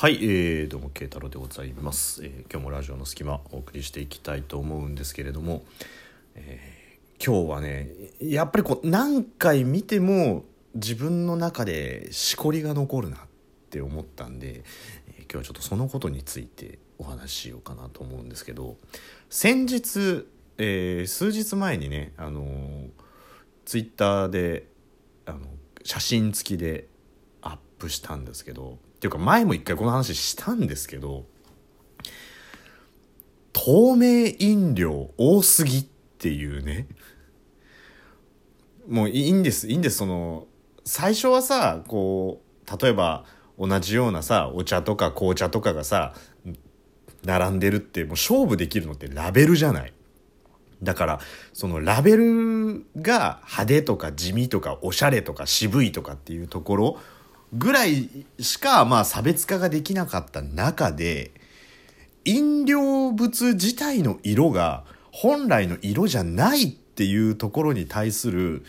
はい、えー、どうも慶太郎でございます、えー今日もラジオの隙間お送りしていきたいと思うんですけれども、えー今日はねやっぱりこう何回見ても自分の中でしこりが残るなって思ったんで、えー今日はちょっとそのことについてお話ししようかなと思うんですけど先日、えー数日前にねあのーツイッターであの写真付きでアップしたんですけどっていうか前も一回この話したんですけど透明飲料多すぎっていうね。もういいんですいいんです。その最初はさこう例えば同じようなさお茶とか紅茶とかがさ並んでるってもう勝負できるのってラベルじゃない。だからそのラベルが派手とか地味とかおしゃれとか渋いとかっていうところぐらいしかまあ差別化ができなかった中で飲料物自体の色が本来の色じゃないっていうところに対する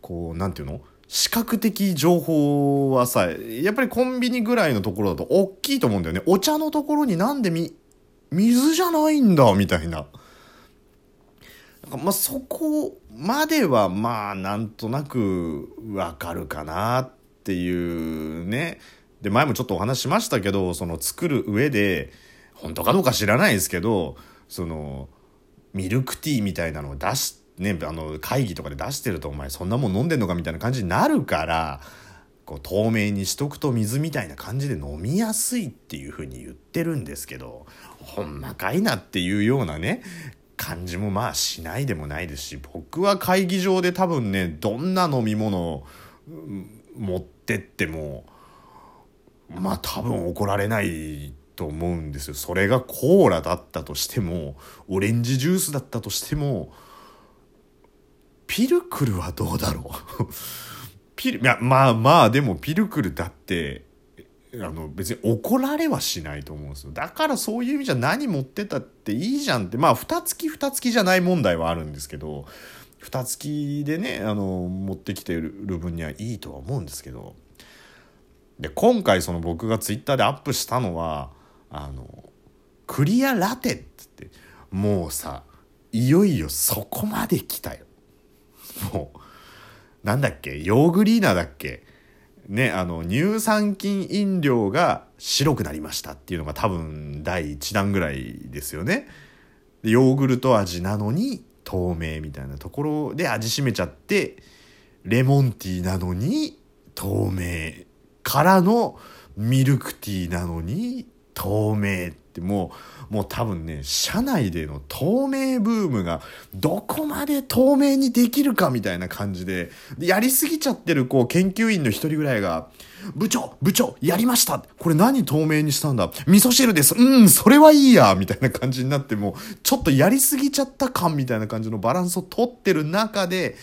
こうなんていうの？視覚的情報はさやっぱりコンビニぐらいのところだと大きいと思うんだよねお茶のところになんでみ水じゃないんだみたいな。まあ、そこまではまあなんとなくわかるかなっていうね。で前もちょっとお話しましたけどその作る上で本当かどうか知らないですけどそのミルクティーみたいなのを出しねあの会議とかで出してるとお前そんなもん飲んでんのかみたいな感じになるからこう透明にしとくと水みたいな感じで飲みやすいっていう風に言ってるんですけどほんまかいなっていうようなね感じもまあしないでもないですし僕は会議場で多分ねどんな飲み物をうん持ってってもまあ多分怒られないと思うんですよ。それがコーラだったとしてもオレンジジュースだったとしてもピルクルはどうだろう？ピルいやまあまあでもピルクルだってあの別に怒られはしないと思うんですよ。だからそういう意味じゃ何持ってたっていいじゃんって。まあ蓋付き蓋付きじゃない問題はあるんですけど蓋付きでねあの持ってきてる分にはいいとは思うんですけど。で今回その僕がツイッターでアップしたのはあのクリアラテっつってもうさいよいよそこまで来たよもうなんだっけヨーグリーナだっけね、あの乳酸菌飲料が白くなりましたっていうのが多分第1弾ぐらいですよね。ヨーグルト味なのに透明みたいなところで味しめちゃってレモンティーなのに透明からのミルクティーなのに透明ってもうもう多分ね社内での透明ブームがどこまで透明にできるかみたいな感じででやりすぎちゃってるこう研究員の一人ぐらいが「部長部長やりましたこれ何透明にしたんだ？味噌汁ですうんそれはいいや」みたいな感じになってもうちょっとやりすぎちゃった感みたいな感じのバランスをとってる中で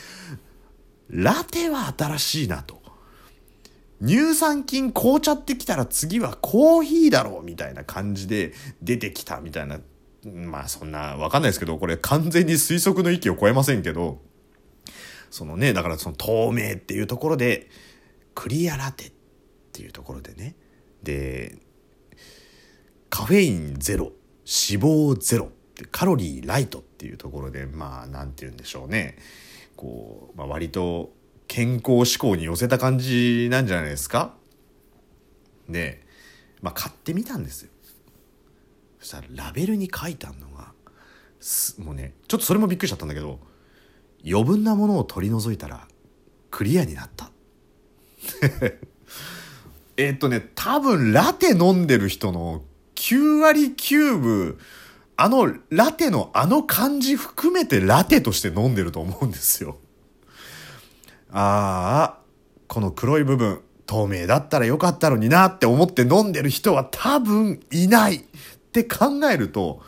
ラテは新しいなと。乳酸菌紅茶ってきたら次はコーヒーだろうみたいな感じで出てきたみたいな。まあそんなわかんないですけどこれ完全に推測の域を超えませんけど。そのねだからその透明っていうところでクリアラテっていうところでね。でカフェインゼロ脂肪ゼロ。カロリーライトっていうところでまあなんて言うんでしょうね。こう、まあ、割と健康志向に寄せた感じなんじゃないですか？で、まあ、買ってみたんですよ。そしたらラベルに書いてあるのがもうねちょっとそれもびっくりしちゃったんだけど余分なものを取り除いたらクリアになった。えっとね多分ラテ飲んでる人の9割9分あのラテのあの感じ含めてラテとして飲んでると思うんですよ。ああ、この黒い部分、透明だったらよかったのになって思って飲んでる人は多分いないって考えると、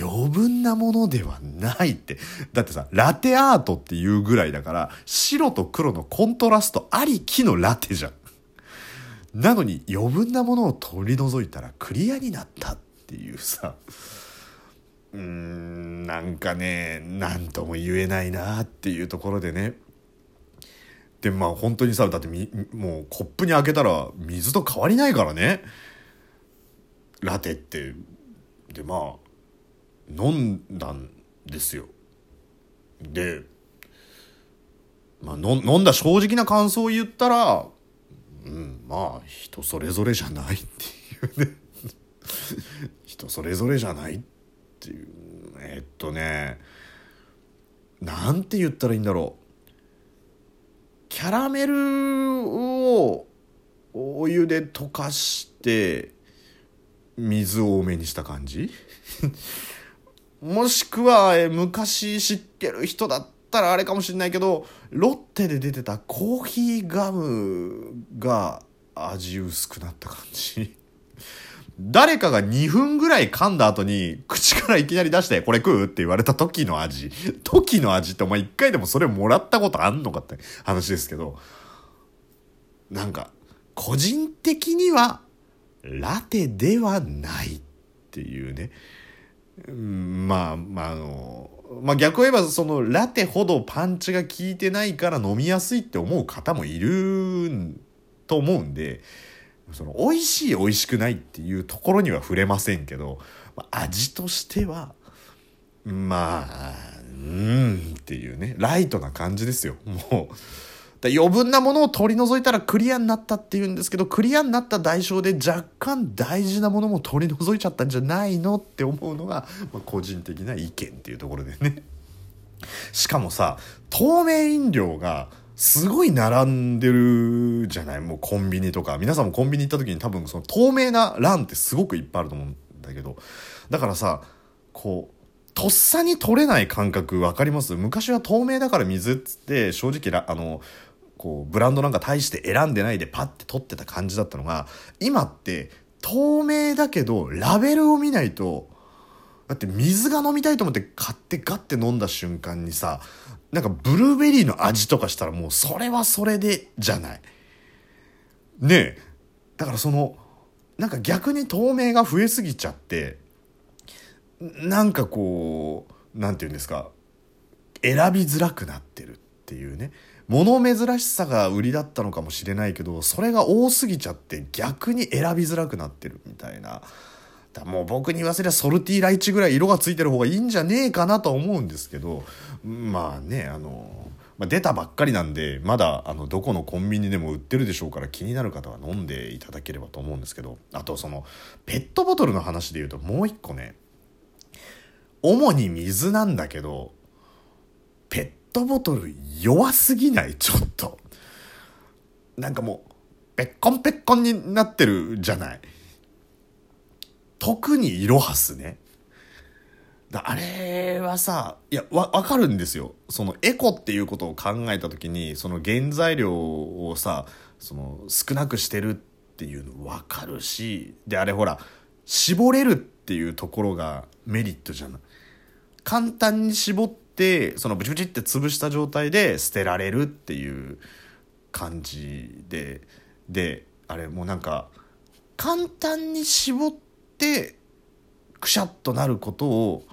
余分なものではないって。だってさ、ラテアートっていうぐらいだから、白と黒のコントラストありきのラテじゃん。なのに余分なものを取り除いたらクリアになったっていうさ、うーん、なんかね、なんとも言えないなっていうところでね。でまあ本当にさだってみもうコップに開けたら水と変わりないからね。ラテって。でまあ飲んだんですよ。で、まあ、飲んだ正直な感想を言ったらうんまあ人それぞれじゃないっていうね。人それぞれじゃないっていう。えっとねなんて言ったらいいんだろう。キャラメルをお湯で溶かして水を多めにした感じ？もしくは昔知ってる人だったらあれかもしれないけどロッテで出てたコーヒーガムが味薄くなった感じ。誰かが2分ぐらい噛んだ後に口からいきなり出してこれ食うって言われた時の味 時の味ってお前一回でもそれもらったことあんのかって話ですけどなんか個人的にはラテではないっていうね。まあ、まあ、あの、まあ逆を言えばそのラテほどパンチが効いてないから飲みやすいって思う方もいると思うんで、その美味しい美味しくないっていうところには触れませんけど、まあ、味としては、まあ、うんっていうね、ライトな感じですよ。もう。余分なものを取り除いたらクリアになったっていうんですけどクリアになった代償で若干大事なものも取り除いちゃったんじゃないのって思うのが、まあ、個人的な意見っていうところでねしかもさ透明飲料がすごい並んでるじゃない？もうコンビニとか。皆さんもコンビニ行った時に多分その透明な欄ってすごくいっぱいあると思うんだけど。だからさこうとっさに取れない感覚分かります？昔は透明だから水っつって正直あのこうブランドなんか大して選んでないでパッて取ってた感じだったのが今って透明だけどラベルを見ないとだって水が飲みたいと思って買ってガッて飲んだ瞬間にさなんかブルーベリーの味とかしたらもうそれはそれでじゃない。ねえ。だからそのなんか逆に透明が増えすぎちゃってなんかこうなんて言うんですか選びづらくなってるっていうね。物珍しさが売りだったのかもしれないけどそれが多すぎちゃって逆に選びづらくなってるみたいな。だもう僕に言わせりゃソルティーライチぐらい色がついてる方がいいんじゃねえかなと思うんですけどまあねあの、まあ、出たばっかりなんでまだあのどこのコンビニでも売ってるでしょうから気になる方は飲んでいただければと思うんですけどあとそのペットボトルの話で言うともう一個ね主に水なんだけどペットボトル弱すぎない？ちょっと。なんかもう、ぺっこんぺっこんになってるじゃない？特にイロハスね。だあれはさ、いや、わ、わかるんですよ。そのエコっていうことを考えた時に、その原材料をさ、その少なくしてるっていうのわかるし、で、あれほら、絞れるっていうところがメリットじゃない。簡単に絞ってそのブチブチって潰した状態で捨てられるっていう感じでであれもうなんか簡単に絞ってくしゃっとなることを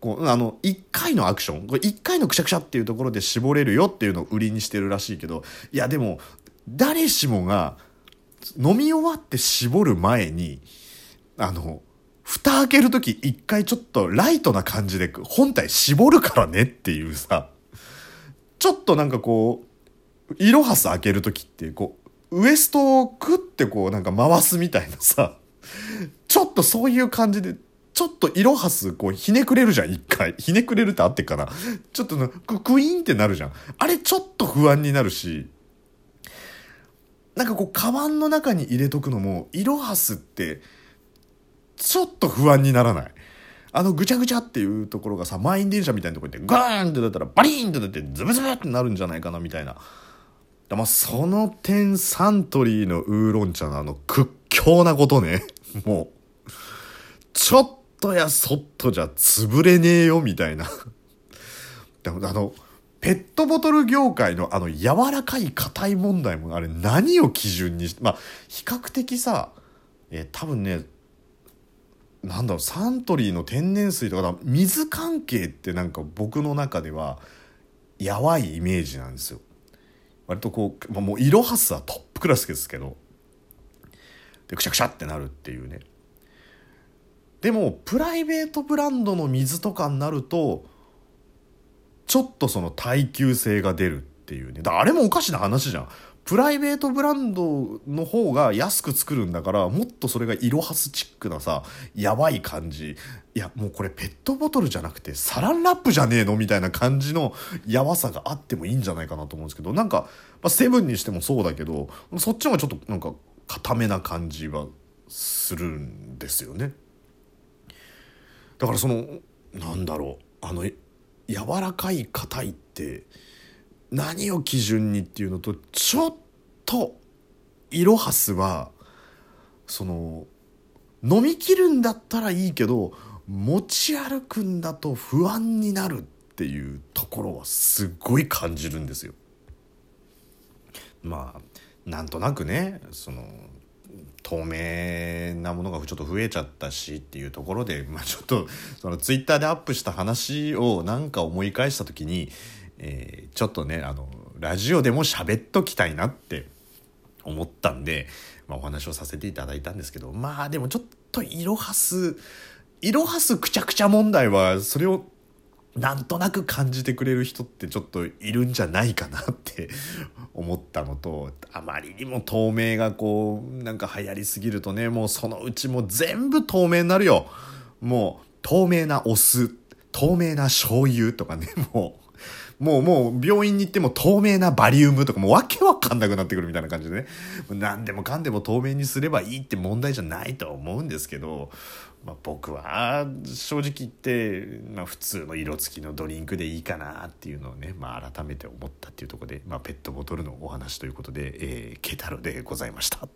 こうあの1回のアクションこれ1回のくしゃくしゃっていうところで絞れるよっていうのを売りにしてるらしいけどいやでも誰しもが飲み終わって絞る前にあの蓋開けるとき一回ちょっとライトな感じで本体絞るからねっていうさ、ちょっとなんかこう、イロハス開けるときってこう、ウエストをクッてこうなんか回すみたいなさ、ちょっとそういう感じで、ちょっとイロハスこうひねくれるじゃん、一回。ひねくれるってあってっかな。ちょっとククイーンってなるじゃん。あれちょっと不安になるし、なんかこう、カバンの中に入れとくのも、イロハスって、ちょっと不安にならない。あのぐちゃぐちゃっていうところがさ、満員電車みたいなところにガーンってなったらバリーンってなってズブズブってなるんじゃないかなみたいな。まあ、その点サントリーのウーロン茶のあの屈強なことね。もう、ちょっとやそっとじゃ潰れねえよみたいな。で もあの、ペットボトル業界のあの柔らかい硬い問題もあれ何を基準にして、まあ比較的さ、えー、多分ね、なんだろうサントリーの天然水とか水関係ってなんか僕の中ではやばいイメージなんですよ割とこう、まあ、もうイロハスはトップクラスですけどでくしゃくしゃってなるっていうねでもプライベートブランドの水とかになるとちょっとその耐久性が出るっていうね。だあれもおかしな話じゃん。プライベートブランドの方が安く作るんだからもっとそれがイロハスチックなさやばい感じ。いやもうこれペットボトルじゃなくてサランラップじゃねえのみたいな感じのやばさがあってもいいんじゃないかなと思うんですけど。なんか、まあ、セブンにしてもそうだけどそっちの方がちょっとなんか固めな感じはするんですよね。だからそのなんだろうあの柔らかい硬いって何を基準にっていうのとちょっとイロハスはその飲み切るんだったらいいけど持ち歩くんだと不安になるっていうところはすごい感じるんですよ。まあなんとなくねその透明なものがちょっと増えちゃったしっていうところで、まあ、ちょっとそのツイッターでアップした話をなんか思い返した時に、えー、ちょっとねあのラジオでも喋っときたいなって思ったんで、まあ、お話をさせていただいたんですけどまあでもちょっとイロハスイロハスくちゃくちゃ問題はそれをなんとなく感じてくれる人ってちょっといるんじゃないかなって 思ったのとあまりにも透明がこうなんか流行りすぎるとねもうそのうちもう全部透明になるよ。もう透明なお酢透明な醤油とかね もうもうもう病院に行っても透明なバリウムとかもうわけわかんなくなってくるみたいな感じでね。何でもかんでも透明にすればいいって問題じゃないと思うんですけどまあ、僕は正直言って、まあ、普通の色付きのドリンクでいいかなっていうのをね、まあ、改めて思ったっていうところで、まあ、ペットボトルのお話ということで、えー、ケタロでございました。